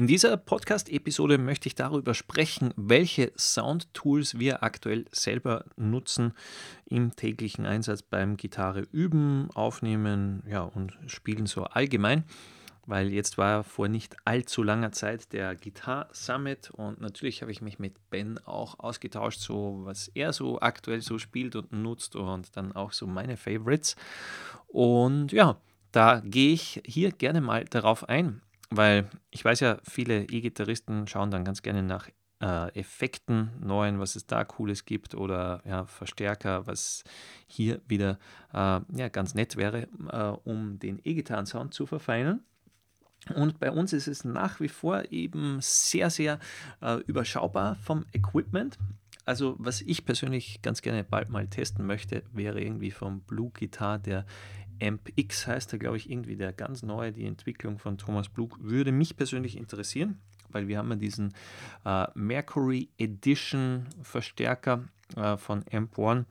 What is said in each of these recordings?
In dieser Podcast-Episode möchte ich darüber sprechen, welche Soundtools wir aktuell selber nutzen im täglichen Einsatz beim Gitarre üben, aufnehmen ja, und spielen so allgemein. Weil jetzt war vor nicht allzu langer Zeit der Guitar Summit und natürlich habe ich mich mit Ben auch ausgetauscht, so was er so aktuell so spielt und nutzt und dann auch so meine Favorites. Und ja, da gehe ich hier gerne mal darauf ein. Weil ich weiß ja, viele E-Gitarristen schauen dann ganz gerne nach äh, Effekten, neuen, was es da Cooles gibt oder ja, Verstärker, was hier wieder äh, ja, ganz nett wäre, äh, um den E-Gitarren-Sound zu verfeinern. Und bei uns ist es nach wie vor eben sehr, sehr äh, überschaubar vom Equipment. Also was ich persönlich ganz gerne bald mal testen möchte, wäre irgendwie vom Blue Guitar der AmpX heißt er, glaube ich, irgendwie der ganz neue, die Entwicklung von Thomas Blug, würde mich persönlich interessieren, weil wir haben ja diesen äh, Mercury Edition Verstärker äh, von Amp One.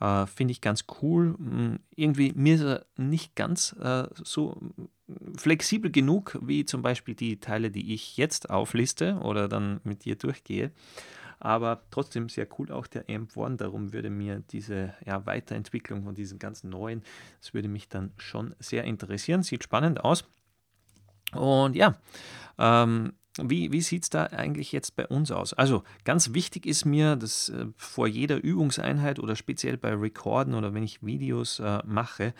Äh, Finde ich ganz cool. Hm, irgendwie, mir ist er nicht ganz äh, so flexibel genug wie zum Beispiel die Teile, die ich jetzt aufliste oder dann mit dir durchgehe aber trotzdem sehr cool auch der Amp One. Darum würde mir diese ja, Weiterentwicklung von diesen ganzen neuen, das würde mich dann schon sehr interessieren. Sieht spannend aus. Und ja, ähm, wie, wie sieht es da eigentlich jetzt bei uns aus? Also ganz wichtig ist mir, dass äh, vor jeder Übungseinheit oder speziell bei Recorden oder wenn ich Videos äh, mache,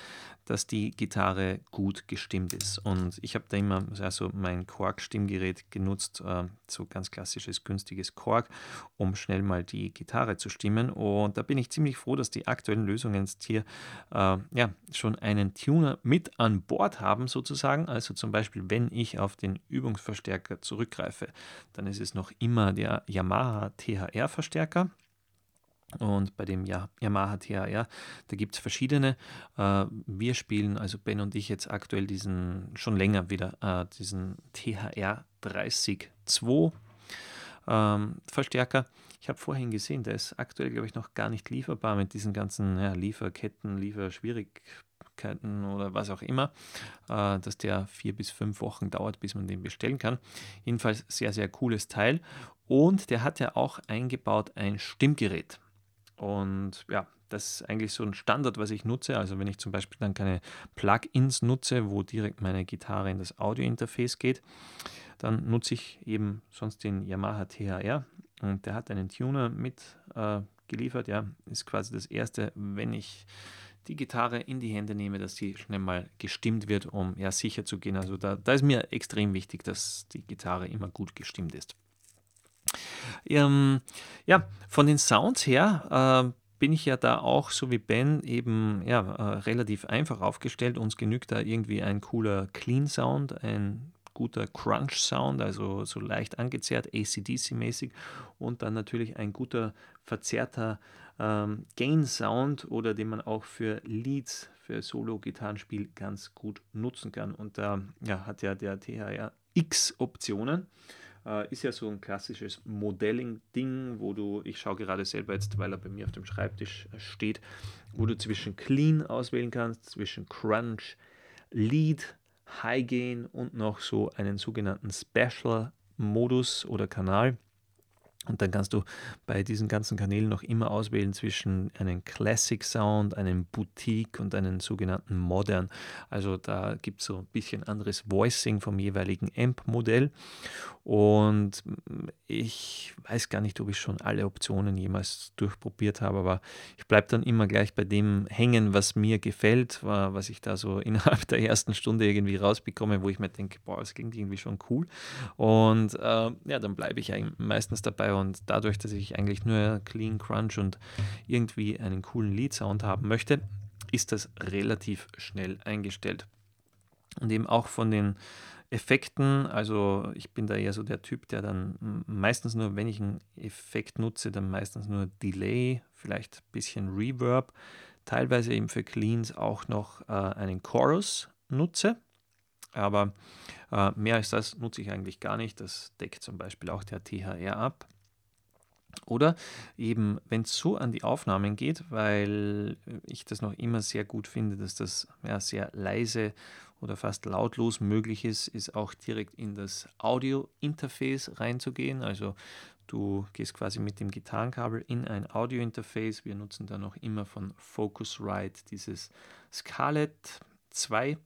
dass die Gitarre gut gestimmt ist. Und ich habe da immer also mein Korg-Stimmgerät genutzt, äh, so ganz klassisches, günstiges Korg, um schnell mal die Gitarre zu stimmen. Und da bin ich ziemlich froh, dass die aktuellen Lösungen jetzt hier äh, ja, schon einen Tuner mit an Bord haben, sozusagen. Also zum Beispiel, wenn ich auf den Übungsverstärker zurückgreife, dann ist es noch immer der Yamaha THR-Verstärker. Und bei dem Yamaha THR, da gibt es verschiedene. Äh, wir spielen, also Ben und ich jetzt aktuell diesen, schon länger wieder, äh, diesen THR 32 ähm, Verstärker. Ich habe vorhin gesehen, der ist aktuell, glaube ich, noch gar nicht lieferbar mit diesen ganzen ja, Lieferketten, Lieferschwierigkeiten oder was auch immer, äh, dass der vier bis fünf Wochen dauert, bis man den bestellen kann. Jedenfalls sehr, sehr cooles Teil. Und der hat ja auch eingebaut ein Stimmgerät. Und ja, das ist eigentlich so ein Standard, was ich nutze. Also wenn ich zum Beispiel dann keine Plugins nutze, wo direkt meine Gitarre in das Audio-Interface geht, dann nutze ich eben sonst den Yamaha THR und der hat einen Tuner mit äh. Ja, ist quasi das erste, wenn ich die Gitarre in die Hände nehme, dass sie schnell mal gestimmt wird, um ja sicher zu gehen. Also da, da ist mir extrem wichtig, dass die Gitarre immer gut gestimmt ist. Ähm, ja, von den Sounds her äh, bin ich ja da auch, so wie Ben, eben ja, äh, relativ einfach aufgestellt. Uns genügt da irgendwie ein cooler Clean Sound, ein guter Crunch Sound, also so leicht angezerrt, ACDC-mäßig und dann natürlich ein guter verzerrter ähm, Gain Sound oder den man auch für Leads, für Solo-Gitarrenspiel ganz gut nutzen kann. Und da ja, hat ja der THR X Optionen. Äh, ist ja so ein klassisches Modelling-Ding, wo du, ich schaue gerade selber jetzt, weil er bei mir auf dem Schreibtisch äh, steht, wo du zwischen Clean auswählen kannst, zwischen Crunch, Lead, High Gain und noch so einen sogenannten Special-Modus oder Kanal. Und dann kannst du bei diesen ganzen Kanälen noch immer auswählen zwischen einem Classic Sound, einem Boutique und einem sogenannten Modern. Also da gibt es so ein bisschen anderes Voicing vom jeweiligen Amp-Modell. Und ich weiß gar nicht, ob ich schon alle Optionen jemals durchprobiert habe, aber ich bleibe dann immer gleich bei dem hängen, was mir gefällt, was ich da so innerhalb der ersten Stunde irgendwie rausbekomme, wo ich mir denke, boah, das klingt irgendwie schon cool. Und äh, ja, dann bleibe ich meistens dabei und dadurch, dass ich eigentlich nur Clean Crunch und irgendwie einen coolen Lead-Sound haben möchte, ist das relativ schnell eingestellt. Und eben auch von den Effekten, also ich bin da eher so der Typ, der dann meistens nur, wenn ich einen Effekt nutze, dann meistens nur Delay, vielleicht ein bisschen Reverb, teilweise eben für Cleans auch noch äh, einen Chorus nutze. Aber äh, mehr als das nutze ich eigentlich gar nicht. Das deckt zum Beispiel auch der THR ab. Oder eben, wenn es so an die Aufnahmen geht, weil ich das noch immer sehr gut finde, dass das ja, sehr leise oder fast lautlos möglich ist, ist auch direkt in das Audio-Interface reinzugehen. Also du gehst quasi mit dem Gitarrenkabel in ein Audio-Interface. Wir nutzen da noch immer von Focusrite dieses Scarlett 2.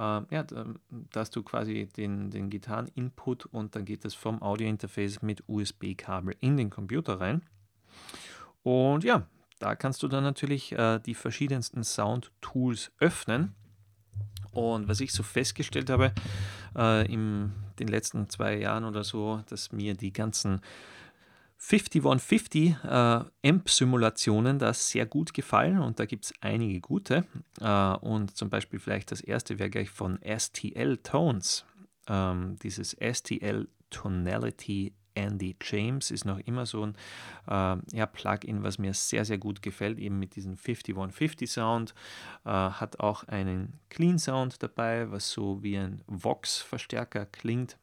Äh, ja, da, da, hast du quasi den, den Gitarren-Input und dann geht das vom Audio-Interface mit USB-Kabel in den Computer rein. Und ja, da kannst du dann natürlich äh, die verschiedensten Sound-Tools öffnen. Und was ich so festgestellt habe äh, in den letzten zwei Jahren oder so, dass mir die ganzen 5150 äh, Amp-Simulationen da sehr gut gefallen und da gibt es einige gute. Äh, und zum Beispiel vielleicht das erste wäre gleich von STL Tones. Ähm, dieses STL Tonality Andy James ist noch immer so ein äh, ja, Plugin, was mir sehr, sehr gut gefällt, eben mit diesem 5150 Sound. Äh, hat auch einen Clean Sound dabei, was so wie ein Vox-Verstärker klingt.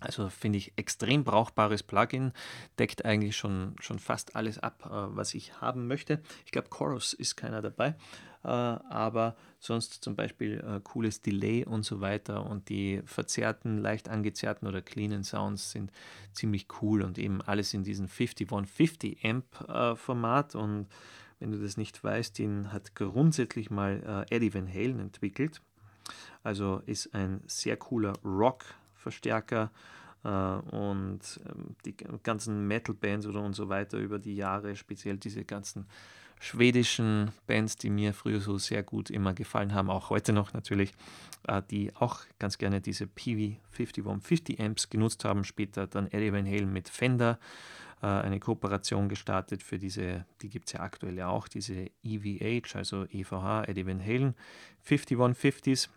Also finde ich extrem brauchbares Plugin, deckt eigentlich schon, schon fast alles ab, äh, was ich haben möchte. Ich glaube, Chorus ist keiner dabei. Äh, aber sonst zum Beispiel äh, cooles Delay und so weiter und die verzerrten, leicht angezerrten oder cleanen Sounds sind ziemlich cool und eben alles in diesem 5150 Amp Format und wenn du das nicht weißt, den hat grundsätzlich mal Eddie Van Halen entwickelt. Also ist ein sehr cooler Rock-Verstärker und ähm, die ganzen Metal-Bands oder und so weiter über die Jahre, speziell diese ganzen schwedischen Bands, die mir früher so sehr gut immer gefallen haben, auch heute noch natürlich, äh, die auch ganz gerne diese PV 5150 Amps genutzt haben. Später dann Eddie Van Halen mit Fender äh, eine Kooperation gestartet für diese, die gibt es ja aktuell ja auch, diese EVH, also EVH, Eddie Van Halen 5150s.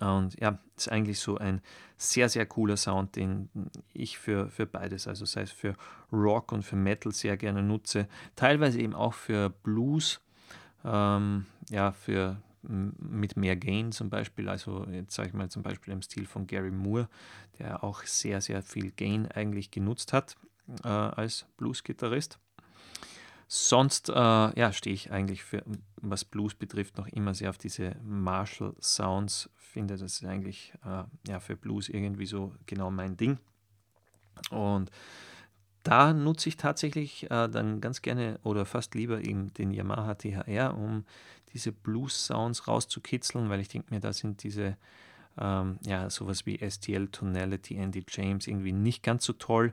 Und ja, ist eigentlich so ein sehr, sehr cooler Sound, den ich für, für beides, also sei es für Rock und für Metal sehr gerne nutze. Teilweise eben auch für Blues, ähm, ja, für mit mehr Gain zum Beispiel, also jetzt sage ich mal zum Beispiel im Stil von Gary Moore, der auch sehr, sehr viel Gain eigentlich genutzt hat äh, als Blues-Gitarrist. Sonst äh, ja, stehe ich eigentlich für, was Blues betrifft, noch immer sehr auf diese Marshall Sounds. Finde, das ist eigentlich äh, ja, für Blues irgendwie so genau mein Ding. Und da nutze ich tatsächlich äh, dann ganz gerne oder fast lieber eben den Yamaha THR, um diese Blues-Sounds rauszukitzeln, weil ich denke mir, da sind diese, ähm, ja, sowas wie STL Tonality, Andy James irgendwie nicht ganz so toll.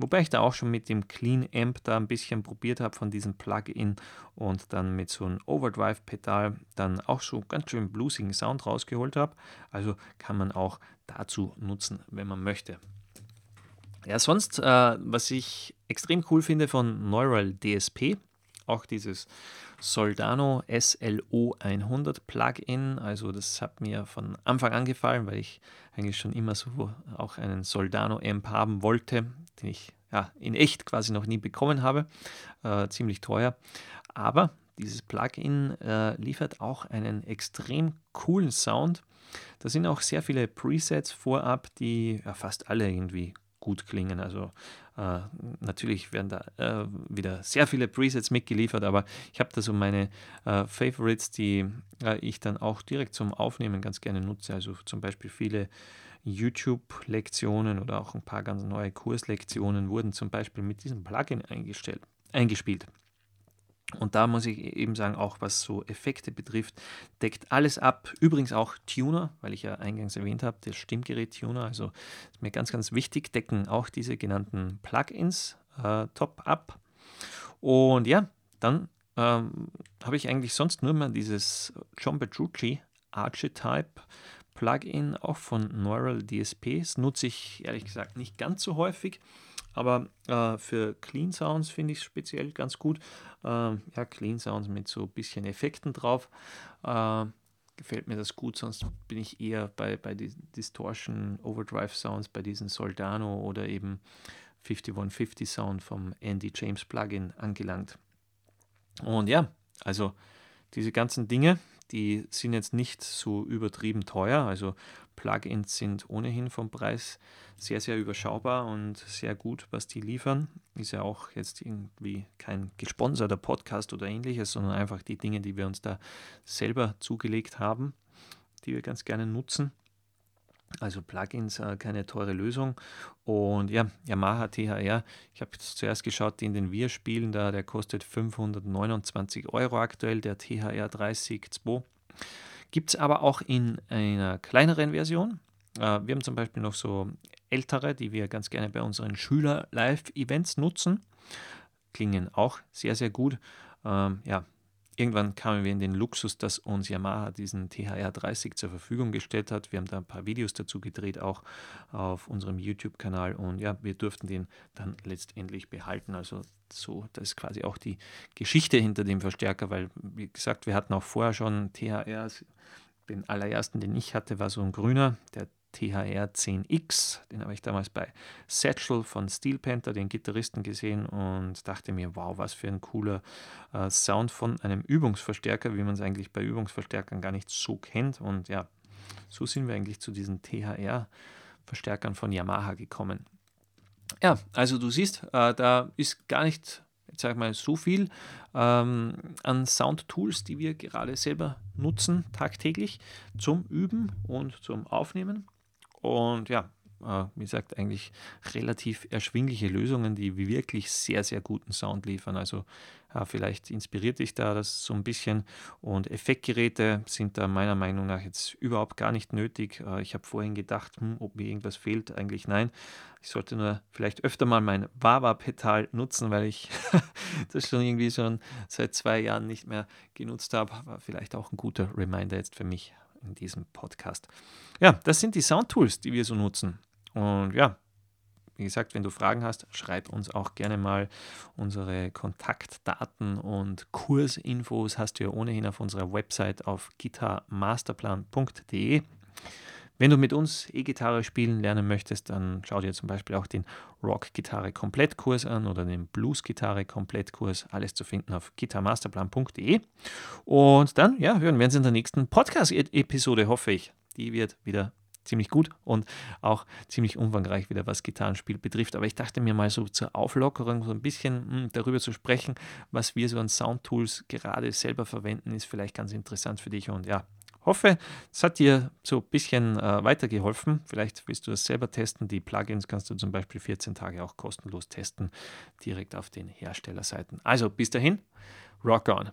Wobei ich da auch schon mit dem Clean Amp da ein bisschen probiert habe von diesem Plugin und dann mit so einem Overdrive-Pedal dann auch so ganz schön bluesigen Sound rausgeholt habe. Also kann man auch dazu nutzen, wenn man möchte. Ja, sonst, äh, was ich extrem cool finde von Neural DSP, auch dieses Soldano SLO 100 Plugin. Also das hat mir von Anfang an gefallen, weil ich eigentlich schon immer so auch einen Soldano Amp haben wollte, den ich ja, in echt quasi noch nie bekommen habe. Äh, ziemlich teuer. Aber dieses Plugin äh, liefert auch einen extrem coolen Sound. Da sind auch sehr viele Presets vorab, die ja, fast alle irgendwie gut klingen. Also äh, natürlich werden da äh, wieder sehr viele Presets mitgeliefert, aber ich habe da so meine äh, Favorites, die äh, ich dann auch direkt zum Aufnehmen ganz gerne nutze. Also zum Beispiel viele YouTube-Lektionen oder auch ein paar ganz neue Kurslektionen wurden zum Beispiel mit diesem Plugin eingestellt, eingespielt. Und da muss ich eben sagen, auch was so Effekte betrifft, deckt alles ab. Übrigens auch Tuner, weil ich ja eingangs erwähnt habe, der Stimmgerät-Tuner, also ist mir ganz, ganz wichtig, decken auch diese genannten Plugins äh, top ab. Und ja, dann ähm, habe ich eigentlich sonst nur mal dieses John Petrucci Archetype Plugin, auch von Neural DSP. Das nutze ich ehrlich gesagt nicht ganz so häufig. Aber äh, für Clean Sounds finde ich es speziell ganz gut. Äh, ja, Clean Sounds mit so ein bisschen Effekten drauf. Äh, gefällt mir das gut, sonst bin ich eher bei, bei Distortion, Overdrive Sounds, bei diesen Soldano oder eben 5150 Sound vom Andy James Plugin angelangt. Und ja, also diese ganzen Dinge, die sind jetzt nicht so übertrieben teuer. Also Plugins sind ohnehin vom Preis sehr, sehr überschaubar und sehr gut, was die liefern. Ist ja auch jetzt irgendwie kein gesponserter Podcast oder ähnliches, sondern einfach die Dinge, die wir uns da selber zugelegt haben. die wir ganz gerne nutzen. Also Plugins, äh, keine teure Lösung. Und ja, Yamaha THR, ich habe zuerst geschaut, den, den wir spielen, da, der kostet 529 Euro aktuell, der THR 30.2. Gibt es aber auch in einer kleineren Version. Äh, wir haben zum Beispiel noch so ältere, die wir ganz gerne bei unseren Schüler-Live-Events nutzen. Klingen auch sehr, sehr gut. Ähm, ja, irgendwann kamen wir in den Luxus, dass uns Yamaha diesen THR 30 zur Verfügung gestellt hat. Wir haben da ein paar Videos dazu gedreht, auch auf unserem YouTube-Kanal. Und ja, wir durften den dann letztendlich behalten. Also so, das ist quasi auch die Geschichte hinter dem Verstärker, weil, wie gesagt, wir hatten auch vorher schon THRs. Den allerersten, den ich hatte, war so ein grüner, der THR 10X. Den habe ich damals bei Satchel von Steel Panther, den Gitarristen, gesehen und dachte mir, wow, was für ein cooler äh, Sound von einem Übungsverstärker, wie man es eigentlich bei Übungsverstärkern gar nicht so kennt. Und ja, so sind wir eigentlich zu diesen THR-Verstärkern von Yamaha gekommen. Ja, also du siehst, äh, da ist gar nicht ich mal, so viel ähm, an Soundtools, die wir gerade selber nutzen, tagtäglich zum Üben und zum Aufnehmen. Und ja, äh, wie gesagt, eigentlich relativ erschwingliche Lösungen, die wirklich sehr, sehr guten Sound liefern. Also ja, vielleicht inspiriert dich da das so ein bisschen. Und Effektgeräte sind da meiner Meinung nach jetzt überhaupt gar nicht nötig. Äh, ich habe vorhin gedacht, hm, ob mir irgendwas fehlt. Eigentlich nein. Ich sollte nur vielleicht öfter mal mein Wawa-Pedal nutzen, weil ich das schon irgendwie schon seit zwei Jahren nicht mehr genutzt habe. War vielleicht auch ein guter Reminder jetzt für mich in diesem Podcast. Ja, das sind die Soundtools, die wir so nutzen. Und ja, wie gesagt, wenn du Fragen hast, schreib uns auch gerne mal. Unsere Kontaktdaten und Kursinfos hast du ja ohnehin auf unserer Website auf gitarmasterplan.de. Wenn du mit uns E-Gitarre spielen lernen möchtest, dann schau dir zum Beispiel auch den Rock-Gitarre-Komplettkurs an oder den Blues-Gitarre-Komplettkurs. Alles zu finden auf gitarmasterplan.de. Und dann ja, hören wir uns in der nächsten Podcast-Episode, hoffe ich. Die wird wieder ziemlich gut und auch ziemlich umfangreich wieder, was Gitarrenspiel betrifft. Aber ich dachte mir mal so zur Auflockerung so ein bisschen hm, darüber zu sprechen, was wir so an Soundtools gerade selber verwenden, ist vielleicht ganz interessant für dich. Und ja, hoffe, es hat dir so ein bisschen äh, weitergeholfen. Vielleicht willst du das selber testen. Die Plugins kannst du zum Beispiel 14 Tage auch kostenlos testen, direkt auf den Herstellerseiten. Also bis dahin, rock on!